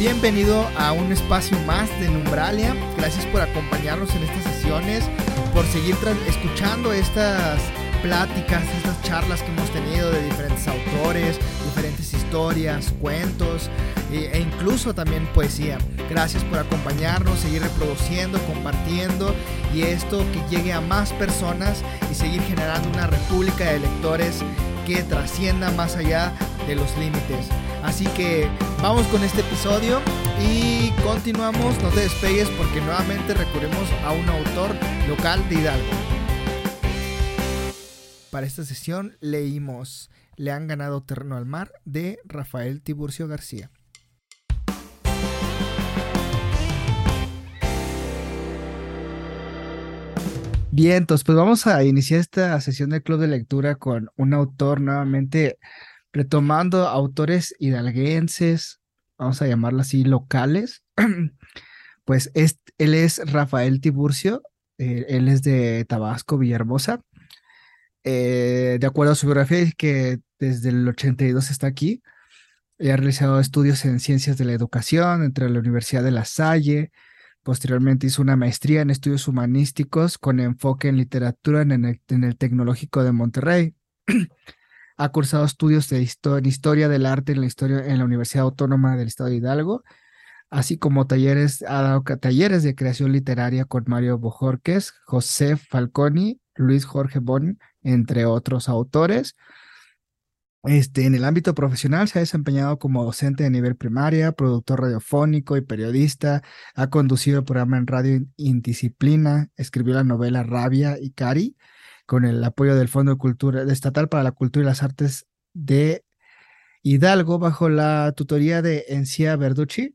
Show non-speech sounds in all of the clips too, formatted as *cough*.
Bienvenido a un espacio más de Numbralia. Gracias por acompañarnos en estas sesiones, por seguir escuchando estas pláticas, estas charlas que hemos tenido de diferentes autores, diferentes historias, cuentos e, e incluso también poesía. Gracias por acompañarnos, seguir reproduciendo, compartiendo y esto que llegue a más personas y seguir generando una república de lectores que trascienda más allá de los límites. Así que vamos con este episodio y continuamos, no te despegues porque nuevamente recurrimos a un autor local de Hidalgo. Para esta sesión leímos Le han ganado terreno al mar de Rafael Tiburcio García. Bien, entonces pues vamos a iniciar esta sesión del club de lectura con un autor nuevamente retomando autores hidalguenses, vamos a llamarlo así, locales. *clears throat* pues él es Rafael Tiburcio, eh, él es de Tabasco, Villahermosa. Eh, de acuerdo a su biografía, que desde el 82 está aquí. y ha realizado estudios en ciencias de la educación entre la Universidad de La Salle, Posteriormente hizo una maestría en estudios humanísticos con enfoque en literatura en el, Tecnológico de Monterrey. *clears throat* ha cursado estudios de en historia del arte en la, historia, en la Universidad Autónoma del Estado de Hidalgo, así como talleres, ha dado talleres de creación literaria con Mario Bojorques, José Falconi, Luis Jorge Bon, entre otros autores. Este, en el ámbito profesional se ha desempeñado como docente de nivel primaria, productor radiofónico y periodista, ha conducido el programa en radio Indisciplina, escribió la novela Rabia y Cari con el apoyo del Fondo de Cultura Estatal para la Cultura y las Artes de Hidalgo bajo la tutoría de Encia Verducci.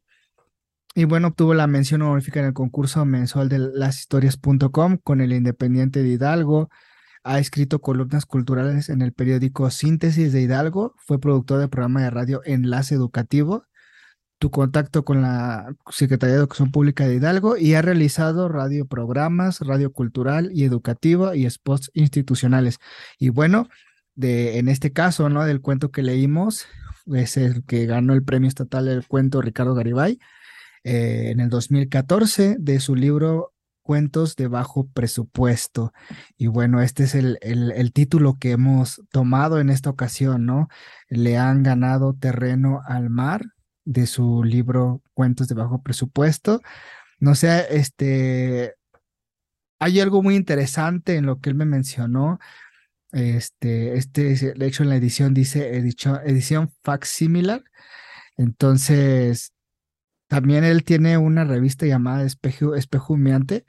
Y bueno, obtuvo la mención honorífica en el concurso mensual de lashistorias.com con el Independiente de Hidalgo, ha escrito columnas culturales en el periódico Síntesis de Hidalgo, fue productor del programa de radio Enlace Educativo, contacto con la Secretaría de Educación Pública de Hidalgo y ha realizado radioprogramas, radio cultural y educativo y spots institucionales. Y bueno, de, en este caso, ¿no? Del cuento que leímos, es el que ganó el premio estatal del cuento Ricardo Garibay eh, en el 2014 de su libro cuentos de bajo presupuesto. Y bueno, este es el, el, título que hemos tomado en esta ocasión, ¿no? Le han ganado terreno al mar de su libro Cuentos de bajo presupuesto. No sé, este, hay algo muy interesante en lo que él me mencionó. Este, este, de hecho, en la edición dice edición, edición facsimilar. Entonces, también él tiene una revista llamada Espejo, Espejo Humeante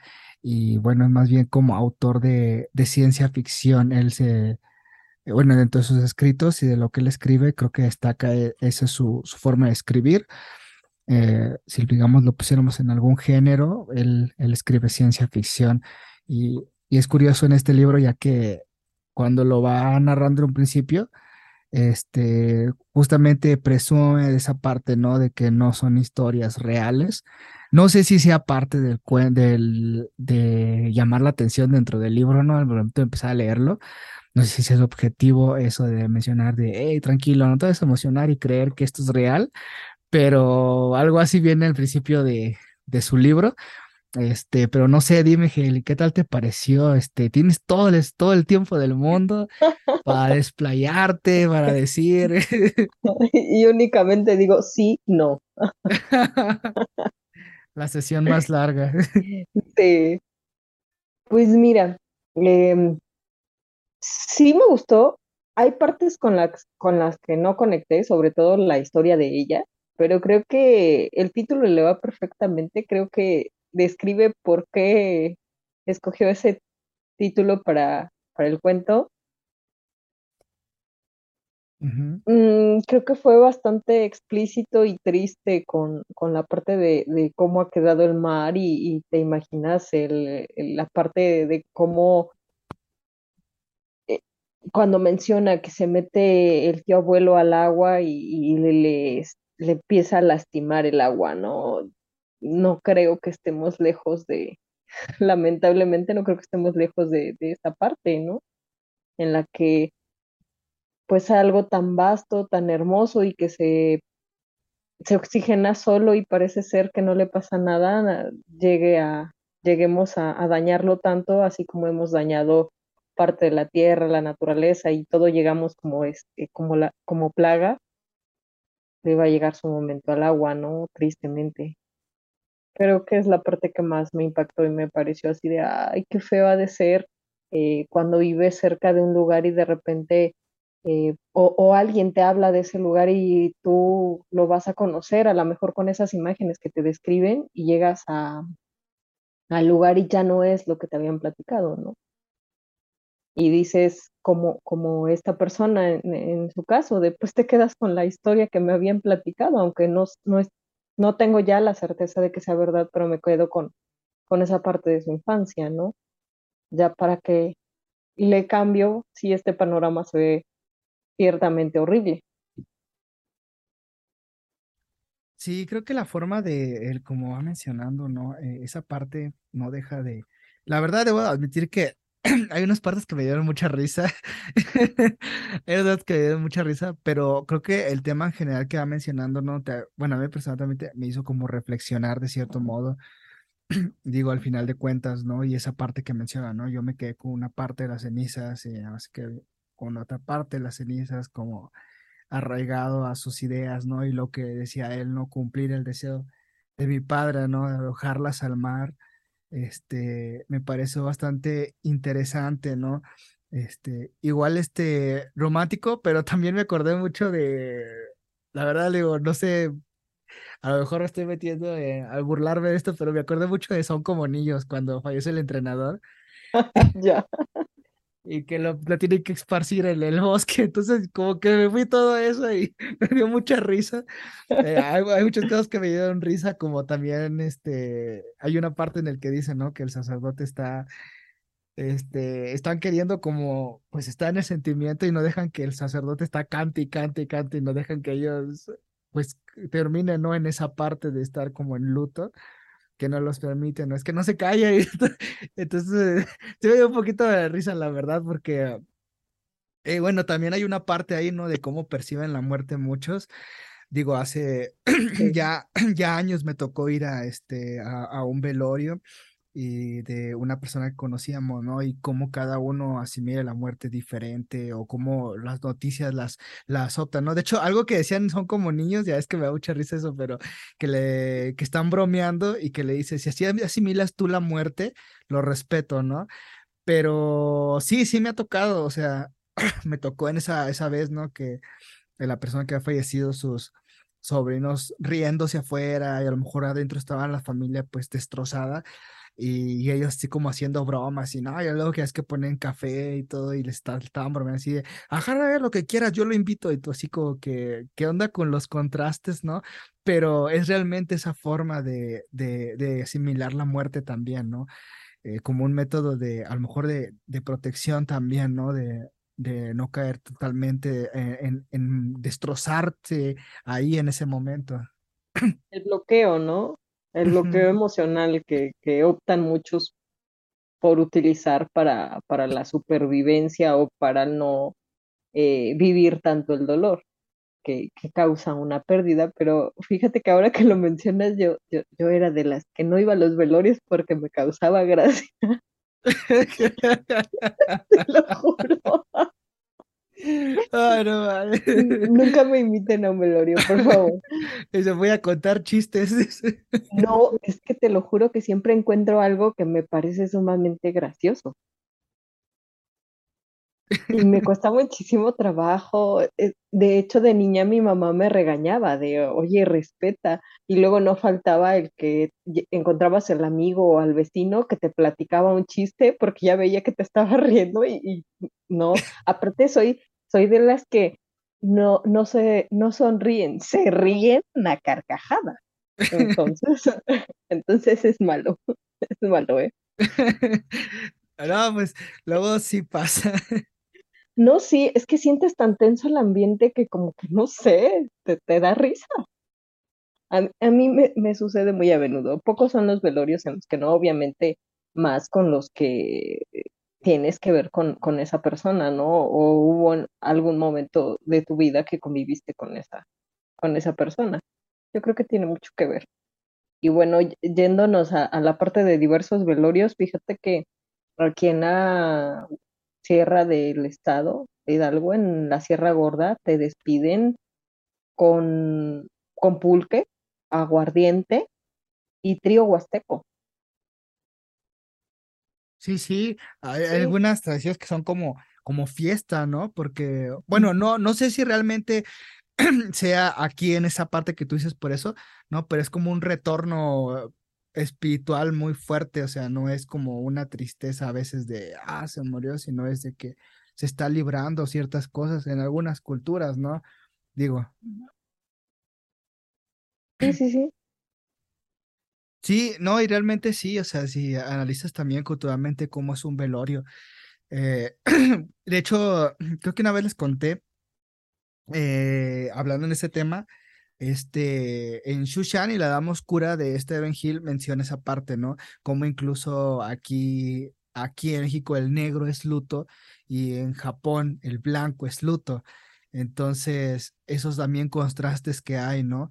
y bueno, es más bien como autor de, ciencia ficción. Él se, bueno, dentro de sus escritos y de lo que él escribe, creo que destaca e, esa es su, forma de escribir. Eh, si digamos lo pusiéramos en algún género, él, él escribe ciencia ficción y, y, es curioso en este libro ya que cuando lo va narrando en un principio, este, justamente presume de esa parte, ¿no? De que no son historias reales. No sé si sea parte del, del de llamar la atención dentro del libro, ¿no? Al momento de empezar a leerlo. No sé si es objetivo eso de mencionar de, hey, tranquilo, no te vas a emocionar y creer que esto es real, pero algo así viene al principio de, de su libro. Este, pero no sé, dime, Heli, ¿qué tal te pareció? Este, tienes todo el, todo el tiempo del mundo para *laughs* desplayarte, para decir. *laughs* y únicamente digo sí, no. *laughs* La sesión más larga. Sí. Pues mira, em, sí me gustó. Hay partes con las, con las que no conecté, sobre todo la historia de ella, pero creo que el título le va perfectamente. Creo que describe por qué escogió ese título para, para el cuento. Mm, creo que fue bastante explícito y triste con, con la parte de, de, cómo ha quedado el mar y, te imaginas el, la parte de, cómo cuando menciona que se mete el tío abuelo al agua y, le, le, le, empieza a lastimar el agua, ¿no? no creo que estemos lejos de, *laughs* lamentablemente no creo que estemos lejos de, de esta parte, ¿no? En la que pues algo tan vasto, tan hermoso y que se se oxigena solo y parece ser que no le pasa nada, llegue a, lleguemos a, dañarlo tanto, así como hemos dañado parte de la tierra, la naturaleza y todo llegamos como, este, como, la, como plaga, le a llegar su momento al agua, ¿no? Tristemente. Creo que es la parte que más me impactó y me pareció así de, ay, qué feo ha de ser eh, cuando vives cerca de un lugar y de repente eh, o, alguien te habla de ese lugar y tú lo vas a conocer, a lo mejor con esas imágenes que te describen y llegas a, al lugar y ya no es lo que te habían platicado, ¿no? Y dices, como, como esta persona en, su caso, después te quedas con la historia que me habían platicado, aunque no, no, es, no tengo ya la certeza de que sea verdad, pero me quedo con, con esa parte de su infancia, ¿no? Ya para que le cambio si este panorama se ve ciertamente horrible. Sí, creo que la forma de él, como va mencionando, ¿no? Eh, esa parte no deja de. La verdad, debo admitir que *clears throat* hay unas partes que me dieron mucha risa. *laughs* hay que me dieron mucha risa, pero creo que el tema en general que va mencionando, ¿no? bueno, a mí personalmente me hizo como reflexionar de cierto modo. *clears throat* Digo, al final de cuentas, ¿no? Y esa parte que menciona, ¿no? Yo me quedé con una parte de las cenizas y así que con otra parte de las cenizas como arraigado a sus ideas, ¿no? Y lo que decía él, ¿no? Cumplir el deseo de mi padre, ¿no? De arrojarlas al mar, este, me pareció bastante interesante, ¿no? Este, igual este, romántico, pero también me acordé mucho de, la verdad, digo, no sé, a lo mejor me estoy metiendo al burlarme de esto, pero me acordé mucho de Son como niños cuando fallece el entrenador. *laughs* ya y que lo, tiene que esparcir en el bosque. *laughs* Entonces, como que me fui todo eso y *laughs* me dio mucha risa. Eh, *laughs* hay, muchas cosas que me dieron risa, como también este, hay una parte en el que dice, ¿no? Que el sacerdote está, este, están queriendo como, pues está en el sentimiento y no dejan que el sacerdote está cante y cante y cante y no dejan que ellos, pues, terminen, ¿no? En esa parte de estar como en luto que no los permiten, ¿no? Es que no se calla. Y *laughs* entonces, *laughs* se me dio un poquito de risa, la verdad, porque, eh, bueno, también hay una parte ahí, ¿no? De cómo perciben la muerte muchos. Digo, hace *clears throat* ya, *clears throat* ya años me tocó ir a, este, a, a un velorio y de una persona que conocíamos, ¿no? Y cómo cada uno asimila la muerte diferente o cómo las noticias las, las optan, ¿no? De hecho, algo que decían son como niños, ya es que me da mucha risa eso, pero que le que están bromeando y que le dice, si así asimilas tú la muerte, lo respeto, ¿no? Pero sí, sí me ha tocado, o sea, *clears throat* me tocó en esa, esa vez, ¿no? Que la persona que ha fallecido, sus sobrinos riéndose afuera y a lo mejor adentro estaba la familia pues destrozada y, ellos así como haciendo bromas y no, y luego que es que ponen café y todo y les estaban bromeando así de, ajá, ver lo que quieras, yo lo invito y tú así como que, ¿qué onda con los contrastes, no? Pero es realmente esa forma de, de, asimilar la muerte también, ¿no? Eh, como un método de, a lo mejor de, protección también, ¿no? De, no caer totalmente en, en destrozarte ahí en ese momento. El bloqueo, ¿no? El bloqueo emocional que, que, optan muchos por utilizar para, para la supervivencia o para no eh, vivir tanto el dolor que, que, causa una pérdida. Pero fíjate que ahora que lo mencionas, yo, yo, yo era de las que no iba a los velorios porque me causaba *laughs* gracia. *laughs* Te lo juro. Ay, no vale. Nunca me inviten a un velorio, por favor. *laughs* Se voy a contar chistes. *laughs* No, es que te lo juro que siempre encuentro algo que me parece sumamente gracioso. Y me *laughs* cuesta muchísimo trabajo. Eh, de hecho, de niña mi mamá me regañaba de, oye, respeta. Y luego no faltaba el que encontrabas el amigo o al vecino que te platicaba un chiste porque ya veía que te estaba riendo y, y no. Aparte, soy soy de las que no, no, se, no sonríen, se ríen a carcajada. Entonces, *laughs* entonces es malo, es malo, ¿eh? *laughs* No, pues luego sí pasa. No, sí, es que sientes tan tenso el ambiente que como que no sé, te, te da risa. A, a mí me, me, sucede muy a menudo. Pocos son los velorios en los que no, obviamente, más con los que tienes que ver con, con esa persona, ¿no? O hubo algún momento de tu vida que conviviste con esa, con esa persona. yo creo que tiene mucho que ver. Y bueno, yéndonos a, la parte de diversos velorios, fíjate que aquí en la Sierra del Estado, Hidalgo, en la Sierra Gorda, te despiden con, con pulque, aguardiente y trío huasteco. Sí, sí, hay, algunas tradiciones que son como, como fiesta, ¿no? Porque, bueno, no, no sé si realmente *clears throat* sea aquí en esa parte que tú dices por eso, ¿no? Pero es como un retorno espiritual muy fuerte, o sea, no es como una tristeza a veces de, ah, se murió, sino es de que se está librando ciertas cosas en algunas culturas, ¿no? Digo. Sí, sí, sí. Sí, no, y realmente sí, o sea, si analizas también culturalmente cómo es un velorio. Eh, *clears throat* de hecho, creo que una vez les conté, eh, hablando en ese tema, este, en Shushan y la dama oscura de Stephen Hill menciona esa parte, ¿no? Como incluso aquí, aquí en México el negro es luto y en Japón el blanco es luto. Entonces, esos también contrastes que hay, ¿no?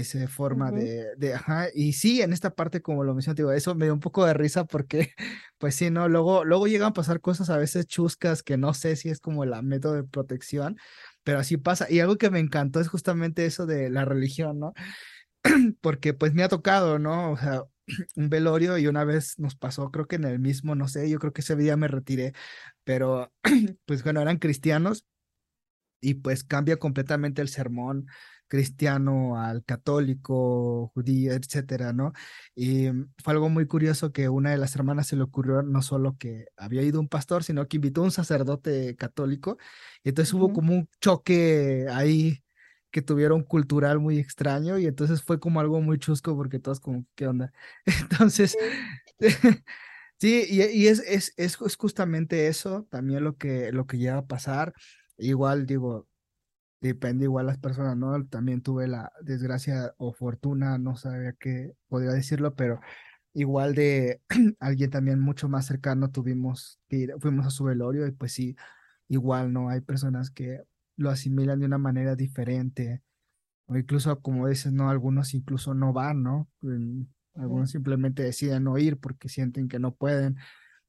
Esa forma de, de, ajá, y sí, en esta parte, como lo mencioné, digo, eso me dio un poco de risa porque, *laughs* pues sí, ¿no? Luego, luego llegan a pasar cosas a veces chuscas que no sé si es como la método de protección, pero así pasa. Y algo que me encantó es justamente eso de la religión, ¿no? *clears throat* porque pues me ha tocado, ¿no? O sea, *clears throat* un velorio y una vez nos pasó, creo que en el mismo, no sé, yo creo que ese día me retiré, pero *clears throat* pues bueno, eran cristianos y pues cambia completamente el sermón cristiano al católico, judío, etcétera, ¿no? Y fue algo muy curioso que una de las hermanas se le ocurrió no solo que había ido un pastor, sino que invitó a un sacerdote católico. Y entonces hubo como un choque ahí que tuvieron cultural muy extraño y entonces fue como algo muy chusco porque todos como, ¿qué onda? *laughs* Entonces, sí, *laughs* y, es, es, es, justamente eso también lo que, lo que llega a pasar. Igual digo, depende igual las personas, ¿no? También tuve la desgracia o fortuna, no sabía qué podría decirlo, pero igual de *clears throat* alguien también mucho más cercano tuvimos que fuimos a su velorio y pues sí, igual, ¿no? Hay personas que lo asimilan de una manera diferente, o incluso, como dices, ¿no? Algunos incluso no van, ¿no? Algunos simplemente deciden no ir porque sienten que no pueden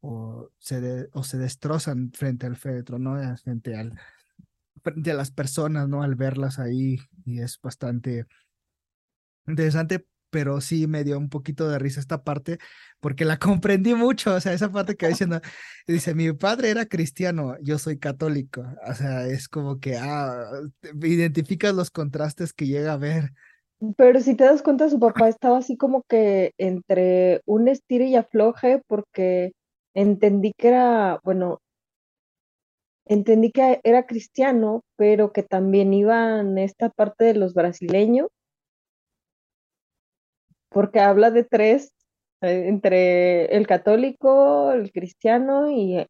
o se, o se destrozan frente al féretro, ¿no? Frente al, de las personas, ¿no? Al verlas ahí y es bastante interesante, pero sí me dio un poquito de risa esta parte porque la *laughs* comprendí mucho, o sea, esa parte que *laughs* diciendo, dice, mi padre era cristiano, yo soy católico, o sea, es como que, ah, identificas los contrastes que llega a ver. Pero si te das cuenta, su *laughs* papá estaba así como que entre un estire y afloje porque entendí que era, bueno, entendí que era cristiano, pero que también iba en esta parte de los brasileños, porque habla de tres, eh, entre el católico, el cristiano y,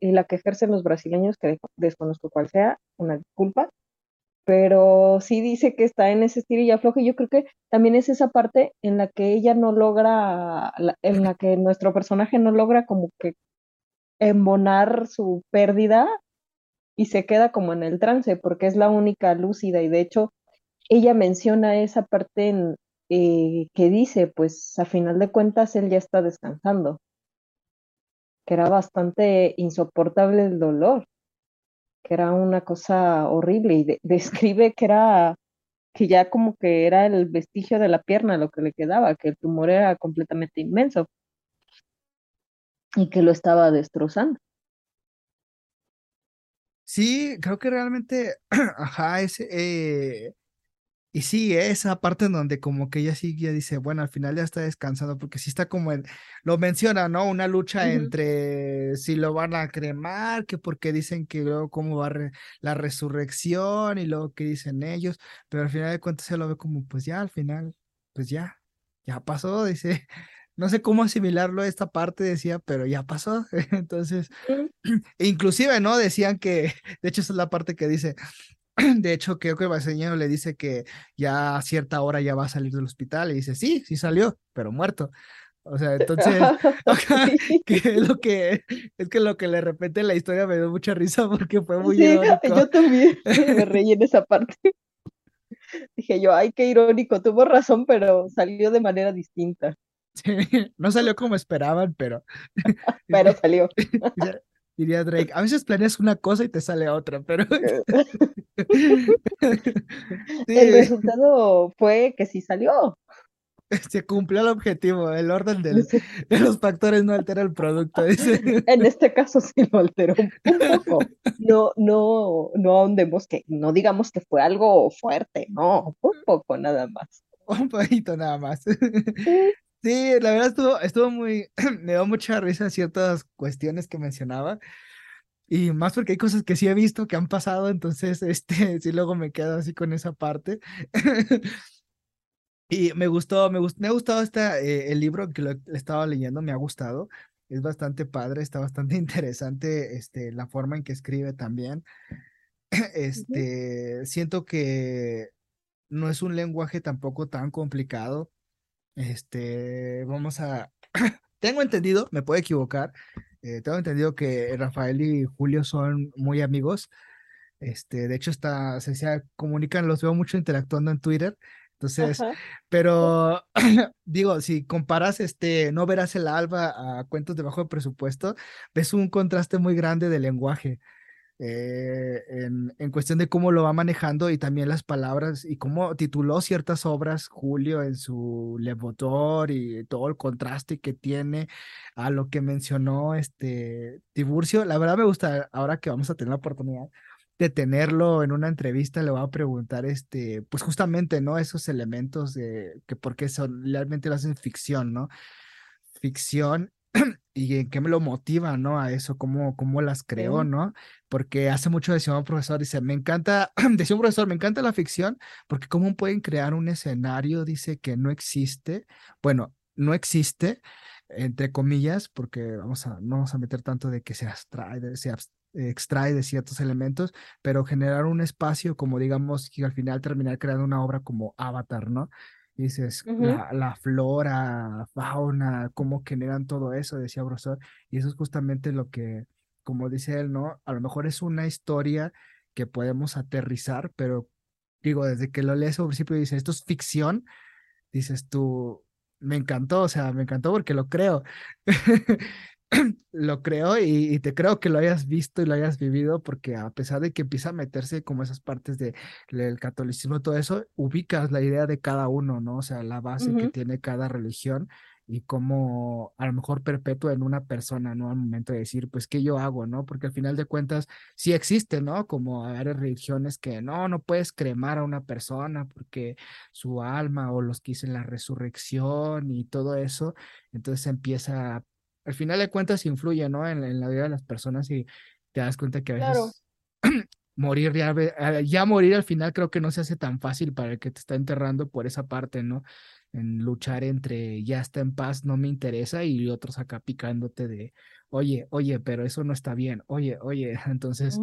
la que ejercen los brasileños, que desconozco cuál sea, una disculpa, pero sí dice que está en ese estilo y afloje. Yo creo que también es esa parte en la que ella no logra, en la que nuestro personaje no logra como que embonar su pérdida y se queda como en el trance porque es la única lúcida y de hecho ella menciona esa parte en, eh, que dice, pues a final de cuentas él ya está descansando, que era bastante insoportable el dolor, que era una cosa horrible y *laughs* describe que era que ya como que era el vestigio de la pierna lo que le quedaba, que el tumor era completamente inmenso y que lo estaba destrozando. Sí, creo que realmente, *clears throat* ajá, ese, eh, y sí, esa parte en donde como que ella sí ya dice, bueno, al final ya está descansando, porque sí está como en, lo menciona, ¿no? Una lucha entre si lo van a cremar, que porque dicen que luego cómo va la resurrección y luego qué dicen ellos, pero al final de cuentas se lo ve como, pues ya, al final, pues ya, ya pasó, *laughs* dice, no sé cómo asimilarlo a esta parte, decía, pero ya pasó. *laughs* Entonces, *clears throat* inclusive, ¿no? Decían que, *laughs* de hecho, esa es la parte que dice, *clears throat* de hecho, creo que el le dice que ya a cierta hora ya va a salir del hospital y dice, sí, sí salió, pero muerto. O sea, entonces, *laughs* que lo que es que lo que de repente la historia me dio mucha risa porque fue muy sí, Yo también me reí en esa parte. Dije yo, ay, qué irónico, tuvo razón, pero salió de manera distinta. No salió como esperaban, pero... *laughs* pero salió. *laughs* Diría Drake, a veces planeas una cosa y te sale otra, pero... *laughs* El resultado fue que sí salió. Se cumplió el objetivo, el orden de los factores no altera el producto. En este caso sí lo alteró un poco. No, no, no ahondemos que, no digamos que fue algo fuerte, no, un poco nada más. Un poquito nada más. Sí, la verdad estuvo, estuvo muy, *clears throat* me dio mucha risa ciertas cuestiones que mencionaba. Y más porque hay cosas que sí he visto que han pasado, entonces, *laughs* este, sí, luego me quedo así con esa parte. *laughs* y me gustó, me gustó, me ha gustado esta, eh, el libro que lo, estaba leyendo, me ha gustado. Es bastante padre, está bastante *laughs* interesante, este, la forma en que escribe también. *clears throat* Este, siento que no es un lenguaje tampoco tan complicado este, vamos a. *clears throat* tengo entendido, me puedo equivocar. Eh, tengo entendido que Rafael y Julio son muy amigos. Este, de hecho, está, se, se comunican, los veo mucho interactuando en Twitter. Entonces, pero *clears throat* digo, si comparas este, no verás el alba a cuentos de bajo presupuesto, ves un contraste muy grande de lenguaje. Eh, en, cuestión de cómo lo va manejando y también las palabras y cómo tituló ciertas obras Julio en su Levotor y todo el contraste que tiene a lo que mencionó este Tiburcio. La verdad me gusta, ahora que vamos a tener la oportunidad de tenerlo en una entrevista, le voy a preguntar, este, pues justamente, ¿no? Esos elementos de que por qué son, realmente lo hacen ficción, ¿no? Ficción *clears throat* y en qué me lo motiva, ¿no? A eso, cómo, cómo las creó, ¿no? Porque hace mucho decía un profesor, dice, me encanta, *clears throat* decía un profesor, me encanta la ficción, porque cómo pueden crear un escenario, dice, que no existe, bueno, no existe, entre comillas, porque vamos a, no vamos a meter tanto de que se abstrae, se extrae de ciertos elementos, pero generar un espacio como digamos que al final terminar creando una obra como Avatar, ¿no? Dices, la, la, flora, fauna, cómo generan todo eso, decía Brosor. Y eso es justamente lo que, como dice él, ¿no? A lo mejor es una historia que podemos aterrizar, pero digo, desde que lo lees al principio y dices, esto es ficción, dices tú, me encantó, o sea, me encantó porque lo creo. *laughs* *clears throat* lo creo y, te creo que lo hayas visto y lo hayas vivido porque a pesar de que empieza a meterse como esas partes de, del catolicismo, todo eso, ubicas la idea de cada uno, ¿no? O sea, la base que tiene cada religión y cómo a lo mejor perpetúa en una persona, ¿no? Al momento de decir, pues, ¿qué yo hago, no? Porque al final de cuentas sí existe, ¿no? Como hay religiones que no, no puedes cremar a una persona porque su alma o los que dicen la resurrección y todo eso, entonces empieza al final de cuentas influye, ¿no? En, la vida de las personas y te das cuenta que a veces *clears throat* morir ya, eh, ya morir al final creo que no se hace tan fácil para el que te está enterrando por esa parte, ¿no? En luchar entre ya está en paz, no me interesa y otros acá picándote de, oye, oye, pero eso no está bien, oye, oye, *laughs* entonces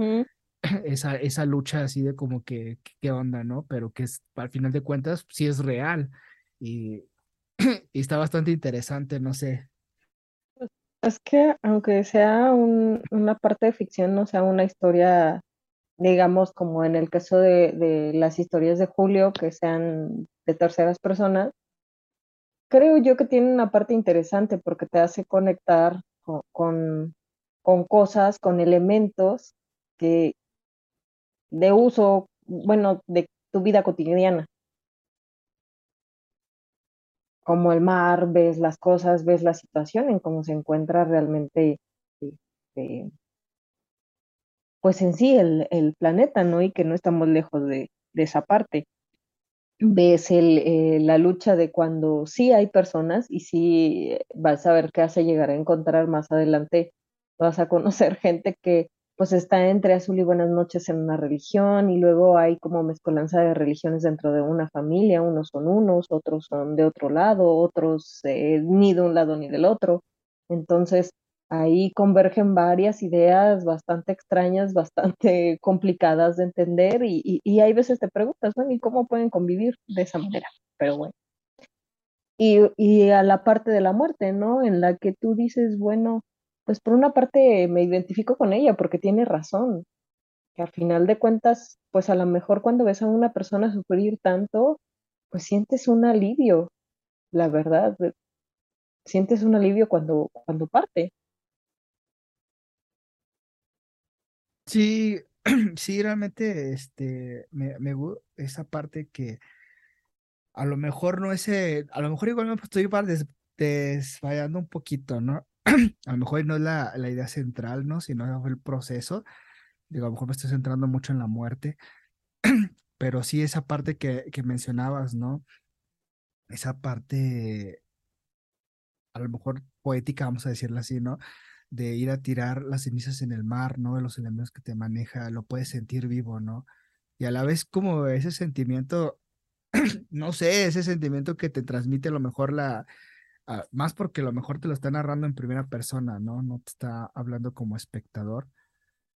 *clears throat* esa, esa lucha así de como que, ¿qué onda, no? Pero que es, al final de cuentas sí es real y, *clears throat* y está bastante interesante, no sé, es que aunque sea una parte de ficción, no sea una historia, digamos, como en el caso de, las historias de Julio, que sean de terceras personas, creo yo que tiene una parte interesante porque te hace conectar con, con, cosas, con elementos que de uso, bueno, de tu vida cotidiana como el mar, ves las cosas, ves la situación en cómo se encuentra realmente, este, pues en sí el, planeta, ¿no? Y que no estamos lejos de, esa parte. Ves el, eh, la lucha de cuando sí hay personas y sí vas a ver qué hace llegar a encontrar más adelante, vas a conocer *laughs* gente que pues está entre azul y buenas noches en una religión y luego hay como mezcolanza de religiones dentro de una familia, unos son unos, otros son de otro lado, otros eh, ni de un lado ni del otro. Entonces ahí convergen varias ideas bastante extrañas, bastante *laughs* complicadas de entender y, y, hay veces te preguntas, bueno, ¿y cómo pueden convivir de esa manera? Pero bueno. Y, y a la parte de la muerte, ¿no? En la que tú dices, bueno, pues por una parte me identifico con ella porque tiene razón. que a final de cuentas, pues a lo mejor cuando ves a una persona sufrir tanto, pues sientes un alivio, la verdad, sientes un alivio cuando, cuando parte. Sí, *clears throat* sí, realmente, este, me, me gusta esa parte que a lo mejor no es, eh, a lo mejor igual me estoy des, desfallando un poquito, ¿no? A lo mejor no es la, la idea central, ¿no? Sino el proceso. Digo, a lo mejor me estoy centrando mucho en la muerte, *clears throat* pero sí esa parte que, que mencionabas, ¿no? Esa parte, a lo mejor poética, vamos a decirlo así, ¿no? De ir a tirar las cenizas en el mar, ¿no? De los elementos que te maneja, lo puedes sentir vivo, ¿no? Y a la vez como ese sentimiento, *clears throat* no sé, ese sentimiento que te transmite a lo mejor la, ah, más porque a lo mejor te lo está narrando en primera persona, ¿no? No te está hablando como espectador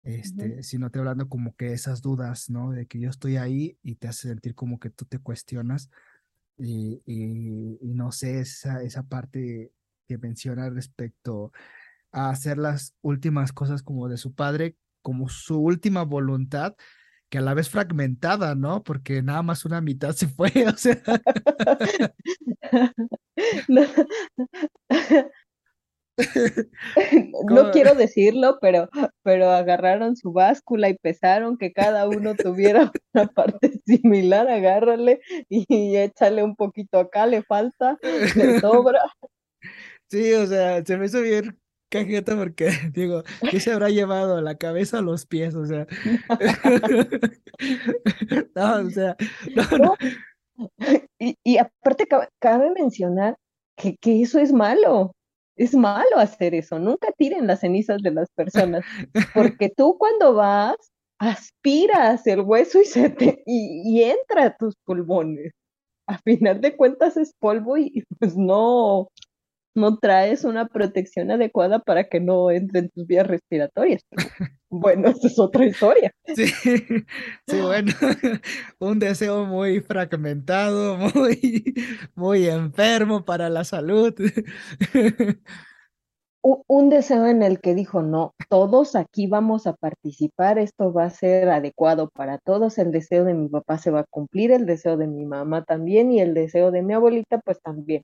este, sino te hablando como que esas dudas, ¿no? De que yo estoy ahí y te hace sentir como que tú te cuestionas y, y, no sé, esa, esa parte que menciona respecto a hacer las últimas cosas como de su padre, como su última voluntad, que a la vez fragmentada, ¿no? Porque nada más una mitad se fue, *laughs* o sea. *laughs* *laughs* no *laughs* quiero decirlo, pero, pero agarraron su báscula y pesaron que cada uno tuviera *laughs* una parte similar, agárrale y échale un poquito acá, le falta, le sobra. Sí, o sea, se me hizo bien cajeta porque digo, ¿qué se habrá llevado? ¿La cabeza o los pies? O sea. no, o sea, no, Y, y, aparte cabe, mencionar que, eso es malo es malo hacer eso. Nunca tiren las cenizas de las personas, porque tú cuando vas, aspiras el hueso y, te, y, entra a tus pulmones. A final de cuentas es polvo y pues no, no traes una protección adecuada para que no entre en tus vías respiratorias. *laughs* bueno, esa es otra historia. Sí, sí, bueno, *laughs* un deseo muy fragmentado, *laughs* muy, muy enfermo para la salud. un deseo en el que dijo, no, todos aquí vamos a participar, esto va a ser adecuado para todos, el deseo de mi papá se va a cumplir, el deseo de mi mamá también y el deseo de mi abuelita pues también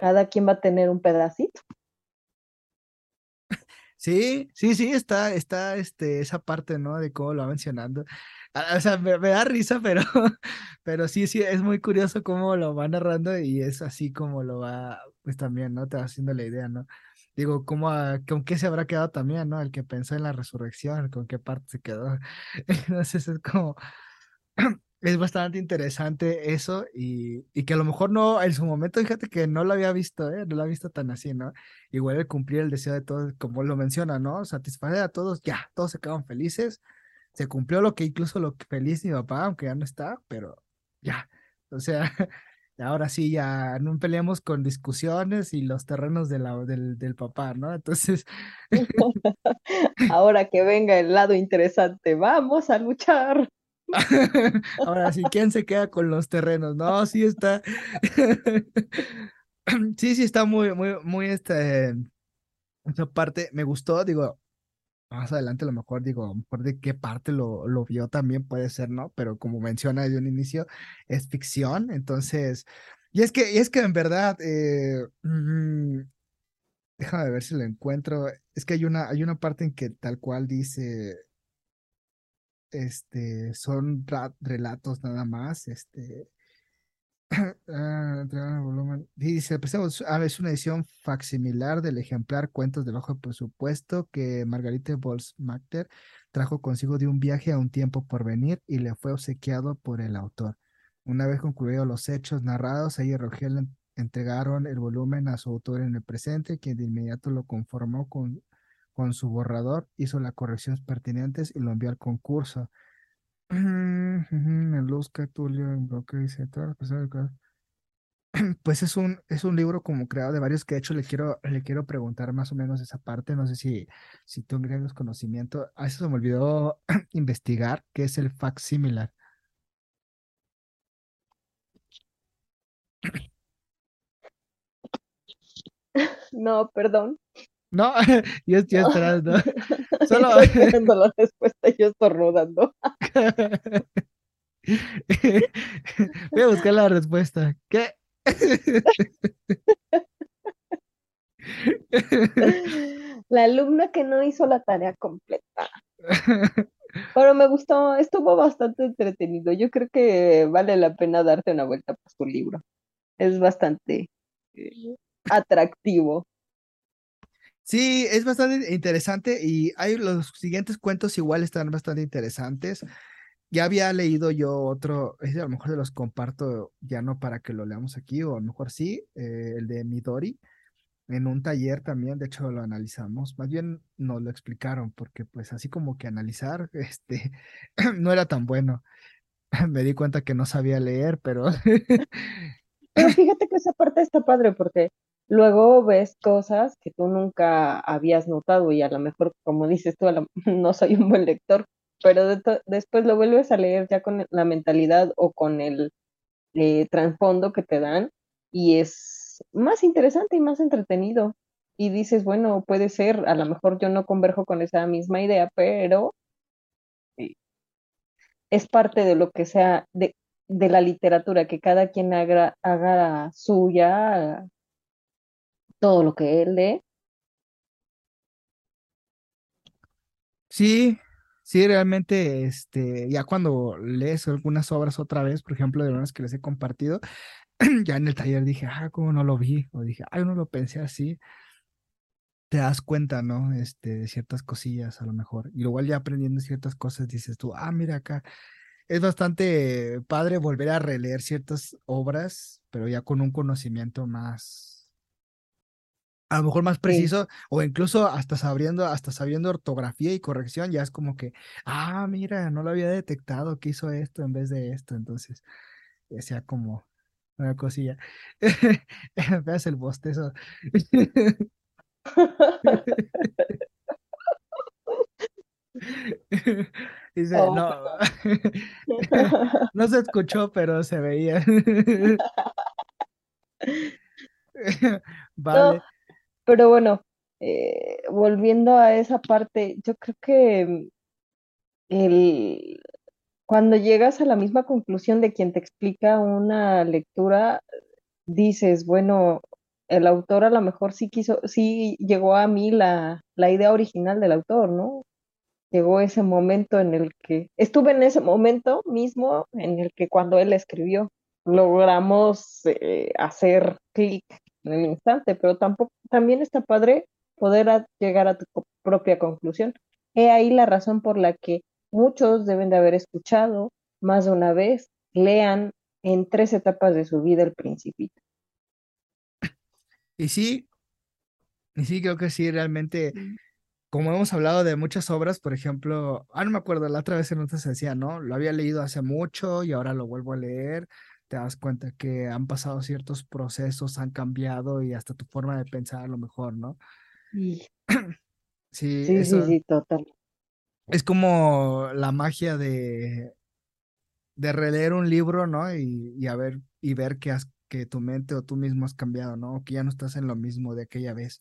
cada quien va a tener un pedacito. Sí, sí, sí, está, está este, esa parte, ¿no? De cómo lo va mencionando. Ah, o sea, me, da risa, pero, *laughs* pero sí, sí, es muy curioso cómo lo va narrando y es así como lo va, pues también, ¿no? Te va haciendo la idea, ¿no? Digo, ¿cómo, ¿con qué se habrá quedado también, ¿no? El que pensó en la resurrección, ¿con qué parte se quedó? *laughs* Entonces es como, *clears throat* es bastante interesante eso y, y, que a lo mejor no, en su momento, fíjate que no lo había visto, ¿eh? no lo había visto tan así, ¿no? Igual el cumplir el deseo de todos, como lo menciona, ¿no? Satisfacer a todos, ya, todos se quedaron felices, se cumplió lo que incluso lo que feliz mi papá, aunque ya no está, pero ya, o sea, *laughs* ahora sí, ya no peleamos con discusiones y los terrenos de del, del papá, ¿no? Entonces... *laughs* ahora que venga el lado interesante, vamos a luchar. *laughs* Ahora sí, ¿quién se queda con los terrenos? No, sí está. *laughs* sí, sí está muy, muy, muy este. Esa parte me gustó, digo, más adelante a lo mejor digo, a lo mejor de qué parte lo, vio también puede ser, ¿no? Pero como menciona desde un inicio, es ficción, entonces, y es que, y es que en verdad, eh, mm, déjame ver si lo encuentro, es que hay una, hay una parte en que tal cual dice, este, son relatos nada más, este, *clears throat* ah, volumen. Dice, presentamos a es una edición facsimilar del ejemplar Cuentos de bajo presupuesto que Margarita Bolsmacher trajo consigo de un viaje a un tiempo por venir y le fue obsequiado por el autor. Una vez concluidos los hechos narrados, ella y Rogel entregaron el volumen a su autor en el presente, quien de inmediato lo conformó con con su borrador, hizo las correcciones pertinentes y lo envió al concurso. *clears throat* *clears throat* Pues es un, es un libro como creado de varios que de hecho le quiero, le quiero preguntar más o menos esa parte. No sé si, si tú agregas conocimiento. A eso se me olvidó *clears throat* investigar qué es el facsimilar. *laughs* No, perdón. No, *laughs* yo estoy esperando. *laughs* *laughs* Solo. Estoy esperando la respuesta, yo estornudando. Voy a buscar la respuesta. ¿Qué? La alumna que no hizo la tarea completa. Pero me gustó, estuvo bastante entretenido. Yo creo que vale la pena darte una vuelta por tu libro. Es bastante eh, atractivo. Sí, es bastante interesante y hay los siguientes cuentos igual están bastante interesantes. Ya había leído yo otro, a lo mejor se los comparto ya no para que lo leamos aquí, o a lo mejor sí, eh, el de Midori, en un taller también, de hecho lo analizamos, más bien nos lo explicaron, porque pues así como que analizar, *laughs* este, *clears throat* no era tan bueno. *laughs* Me di cuenta que no sabía leer, pero... pero fíjate que esa parte está padre, porque luego ves cosas que tú nunca habías notado y a lo mejor, como dices tú, *laughs* no soy un buen lector, pero después lo vuelves a leer ya con la mentalidad o con el eh, trasfondo que te dan y es más interesante y más entretenido. Y dices, bueno, puede ser, a lo mejor yo no converjo con esa misma idea, pero eh, es parte de lo que sea de, de la literatura, que cada quien haga, haga suya todo lo que él lee. Sí, Sí, realmente, este, ya cuando lees algunas obras otra vez, por ejemplo, de unas que les he compartido, *clears throat* ya en el taller dije, ah, ¿cómo no lo vi? O dije, ah, no lo pensé así. Te das cuenta, ¿no? Este, de ciertas cosillas a lo mejor. Y luego ya aprendiendo ciertas cosas dices tú, ah, mira acá. Es bastante padre volver a releer ciertas obras, pero ya con un conocimiento más, a lo mejor más preciso, o incluso hasta sabiendo, hasta sabiendo ortografía y corrección, ya es como que, ah, mira, no lo había detectado que hizo esto en vez de esto, entonces, sea como una cosilla. *laughs* Veas el bostezo. *laughs* Dice, oh, no, *laughs* no se escuchó, pero se veía. vale. Pero bueno, eh, volviendo a esa parte, yo creo que el, cuando llegas a la misma conclusión de quien te explica una lectura, dices, bueno, el autor a lo mejor sí quiso, sí llegó a mí la, la idea original del autor, ¿no? Llegó ese momento en el que, estuve en ese momento mismo en el que cuando él escribió, logramos eh, hacer clic en el instante, pero tampoco, también está padre poder llegar a tu propia conclusión. He ahí la razón por la que muchos deben de haber escuchado más de una vez, lean en tres etapas de su vida el principito. Y sí, y sí, creo que sí, realmente, como hemos hablado de muchas obras, por ejemplo, ah, no me acuerdo, la otra vez en otra se decía, ¿no? Lo había leído hace mucho y ahora lo vuelvo a leer te das cuenta que han pasado ciertos procesos, han cambiado y hasta tu forma de pensar a lo mejor, ¿no? Sí, *clears throat* sí, sí, sí, total. Es como la magia de, de releer un libro, ¿no? Y, y, a ver, y ver que, has, que tu mente o tú mismo has cambiado, ¿no? que ya no estás en lo mismo de aquella vez.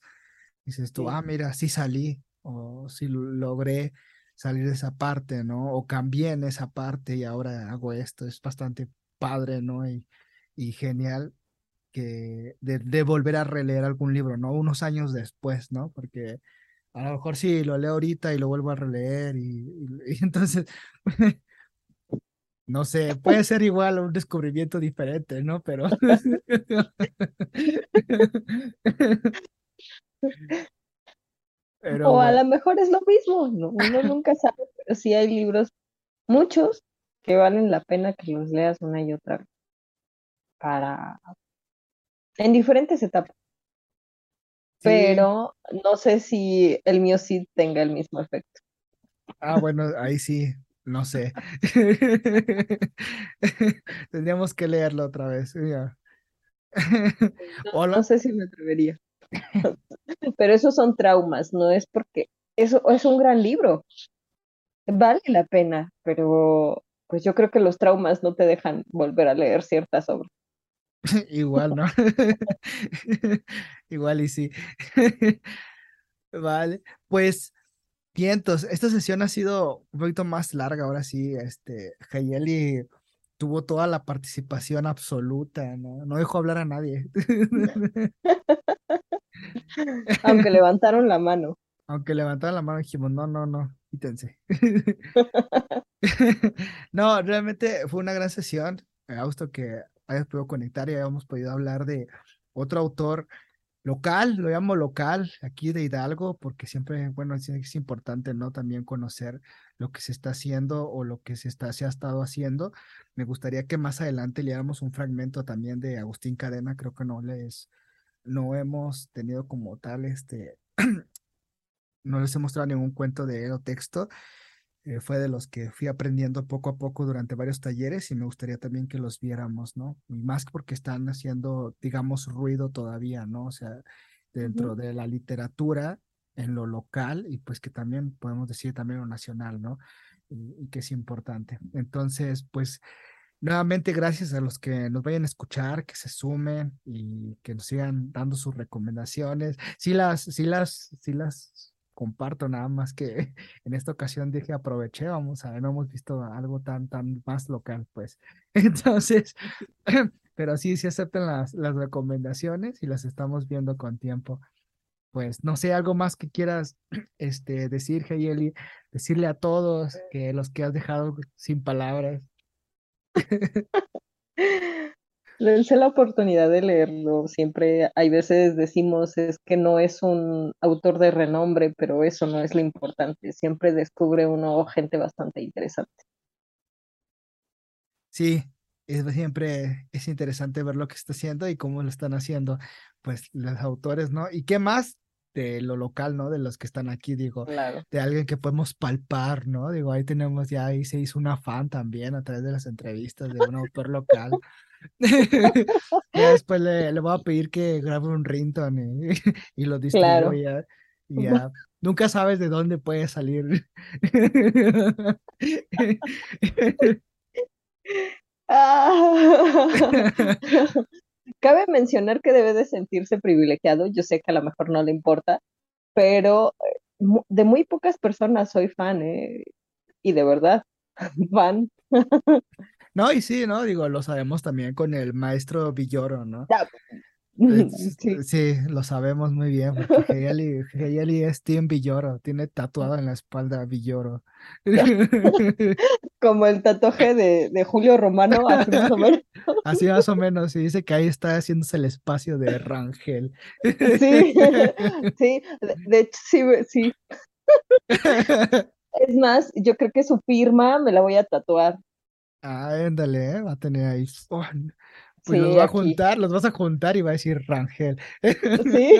Dices tú, ah, mira, sí salí, o sí logré salir de esa parte, ¿no? O cambié en esa parte y ahora hago esto. Es bastante padre, ¿no? Y, y genial que de, volver a releer algún libro, ¿no? Unos años después, ¿no? Porque a lo mejor sí, lo leo ahorita y lo vuelvo a releer y, *laughs* entonces, no sé, puede ser igual un descubrimiento diferente, ¿no? Pero... *laughs* *laughs* o a lo mejor es lo mismo, ¿no? Uno nunca sabe, pero sí hay libros, muchos, que valen la pena que los leas una y otra vez para en diferentes etapas. Pero no sé si el mío sí tenga el mismo efecto. Ah, bueno, ahí sí, no sé. *laughs* Tendríamos que leerlo otra vez. *laughs* No, no sé si me atrevería. *laughs* Pero esos son traumas, no es porque eso es un gran libro. Vale la pena, pero pues yo creo que los traumas no te dejan volver a leer ciertas obras. *laughs* Igual, ¿no? *laughs* Igual y sí. *laughs* Vale, pues vientos. Esta sesión ha sido un poquito más larga, ahora sí. Este, Hayeli tuvo toda la participación absoluta, ¿no? No dejó hablar a nadie. Aunque levantaron la mano. Aunque levantaron la mano, dijimos, no, no, no, quítense. *laughs* no, realmente fue una gran sesión. Me que hayas podido conectar y hayamos podido hablar de otro autor local, lo llamo local, aquí de Hidalgo, porque siempre, bueno, es, importante, ¿no? También conocer lo que se está haciendo o lo que se, está, se ha estado haciendo. Me gustaría que más adelante le damos un fragmento también de Agustín Cadena, creo que no les, no hemos tenido como tal, este, *clears throat* no les he mostrado ningún cuento de él o texto, eh, fue de los que fui aprendiendo poco a poco durante varios talleres y me gustaría también que los viéramos, ¿no? Y más porque están haciendo, digamos, ruido todavía, ¿no? O sea, dentro de la literatura, en lo local y pues que también podemos decir también lo nacional, ¿no? Y, que es importante. Entonces, pues nuevamente gracias a los que nos vayan a escuchar, que se sumen y que nos sigan dando sus recomendaciones. Sí las, sí las, sí las comparto nada más que *laughs* en esta ocasión dije aproveché, vamos a ver, no hemos visto algo tan, tan más local, pues. *laughs* Entonces, *laughs* pero sí, sí aceptan las, las recomendaciones y las estamos viendo con tiempo. Pues no sé, algo más que quieras *clears throat* este, decir, Heyeli, decirle a todos que los que has dejado sin palabras. Dense la oportunidad de leerlo. Siempre hay veces decimos es que no es un autor de renombre, pero eso no es lo importante. Siempre descubre uno gente bastante interesante. Sí, es, siempre es interesante ver lo que está haciendo y cómo lo están haciendo, pues los autores, ¿no? ¿Y qué más? de lo local, ¿no? De los que están aquí, digo, de alguien que podemos palpar, ¿no? Digo, ahí tenemos, ya ahí se hizo una fan también a través de las entrevistas de un autor local. *laughs* ya después le, le, voy a pedir que grabe un ringtone y, *laughs* lo distribuya. Y *laughs* ya, nunca sabes de dónde puede salir. Cabe mencionar que debe de sentirse privilegiado, yo sé que a lo mejor no le importa, pero eh, de muy pocas personas soy fan, ¿eh? y de verdad, fan. No, y sí, ¿no? Digo, lo sabemos también con el maestro Villoro, ¿no? *laughs* Sí. lo sabemos muy bien, porque Heyeli, es Team Villoro, tiene tatuado en la espalda Villoro. *laughs* Como el tatuaje de, Julio Romano, así *laughs* más o menos. Así más o menos, y dice que ahí está haciéndose el espacio de Rangel. Sí, sí, de hecho sí, sí. Es más, yo creo que su firma me la voy a tatuar. Ah, ándale, ¿eh? va a tener ahí. Oh, pues los va a juntar, los vas a juntar y va a decir Rangel. Sí.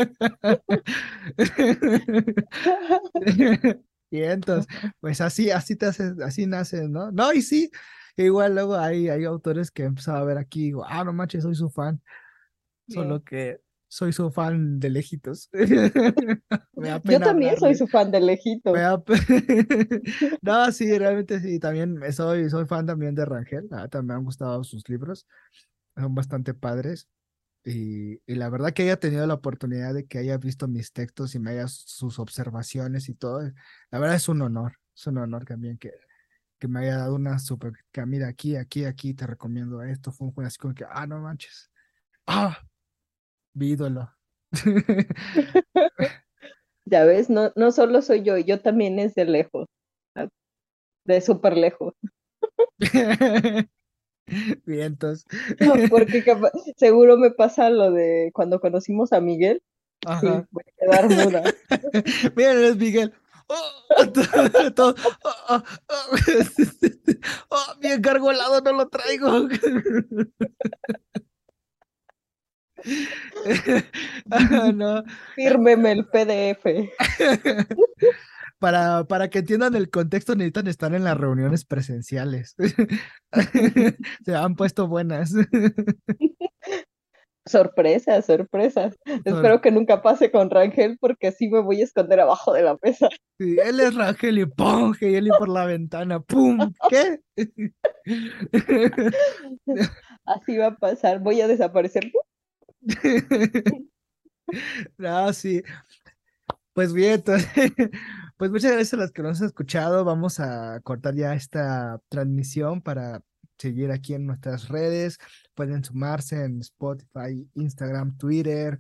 *laughs* y entonces, pues así, así te haces, así naces, ¿no? No, y sí, igual luego hay, hay autores que empezado a ver aquí y digo, ah, no manches, soy su fan. Solo que soy su fan de lejitos. *laughs* Yo también soy su fan de lejitos. *laughs* *laughs* no, sí, realmente sí, también soy, soy fan también de Rangel. Ah, también me han gustado sus libros, son bastante padres. Y, y, la verdad que haya tenido la oportunidad de que haya visto mis textos y me haya sus observaciones y todo, la verdad es un honor, es un honor también que, que me haya dado una super, que mira, aquí, aquí, aquí te recomiendo esto, fue un así como que, ah, no manches, ah, mi ídolo. *laughs* ya ves, no, no solo soy yo, yo también es de lejos, de súper lejos. *laughs* Vientos. porque *laughs* seguro me pasa lo de cuando conocimos a Miguel. Sí, voy a quedar muda. Miren, es Miguel. Oh, todo, oh, oh, oh, mi encargolado no lo traigo. No. Fírmeme el PDF. Para, para que entiendan el contexto, necesitan estar en las reuniones presenciales. *laughs* Se han puesto buenas. Sorpresas, sorpresas. Espero que nunca pase con Rangel porque así me voy a esconder abajo de la mesa. Sí, él es Rangel y ¡pum! Y por la ventana, ¡pum! ¿Qué? *laughs* Así va a pasar, voy a desaparecer. *laughs* no, sí. Pues bien, entonces, *laughs* pues muchas gracias a los que nos han escuchado. Vamos a cortar ya esta transmisión para seguir aquí en nuestras redes. Pueden sumarse en Spotify, Instagram, Twitter,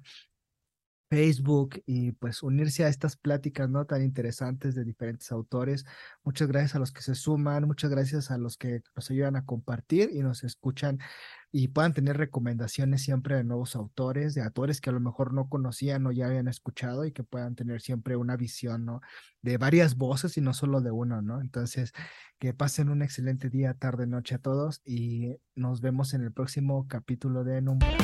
Facebook y pues unirse a estas pláticas no tan interesantes de diferentes autores. Muchas gracias a los que se suman, muchas gracias a los que nos ayudan a compartir y nos escuchan y puedan tener recomendaciones siempre de nuevos autores, de autores que a lo mejor no conocían o ya habían escuchado y que puedan tener siempre una visión, ¿no? De varias voces y no solo de uno, ¿no? Entonces, que pasen un excelente día, tarde, noche a todos y nos vemos en el próximo capítulo de Numbra.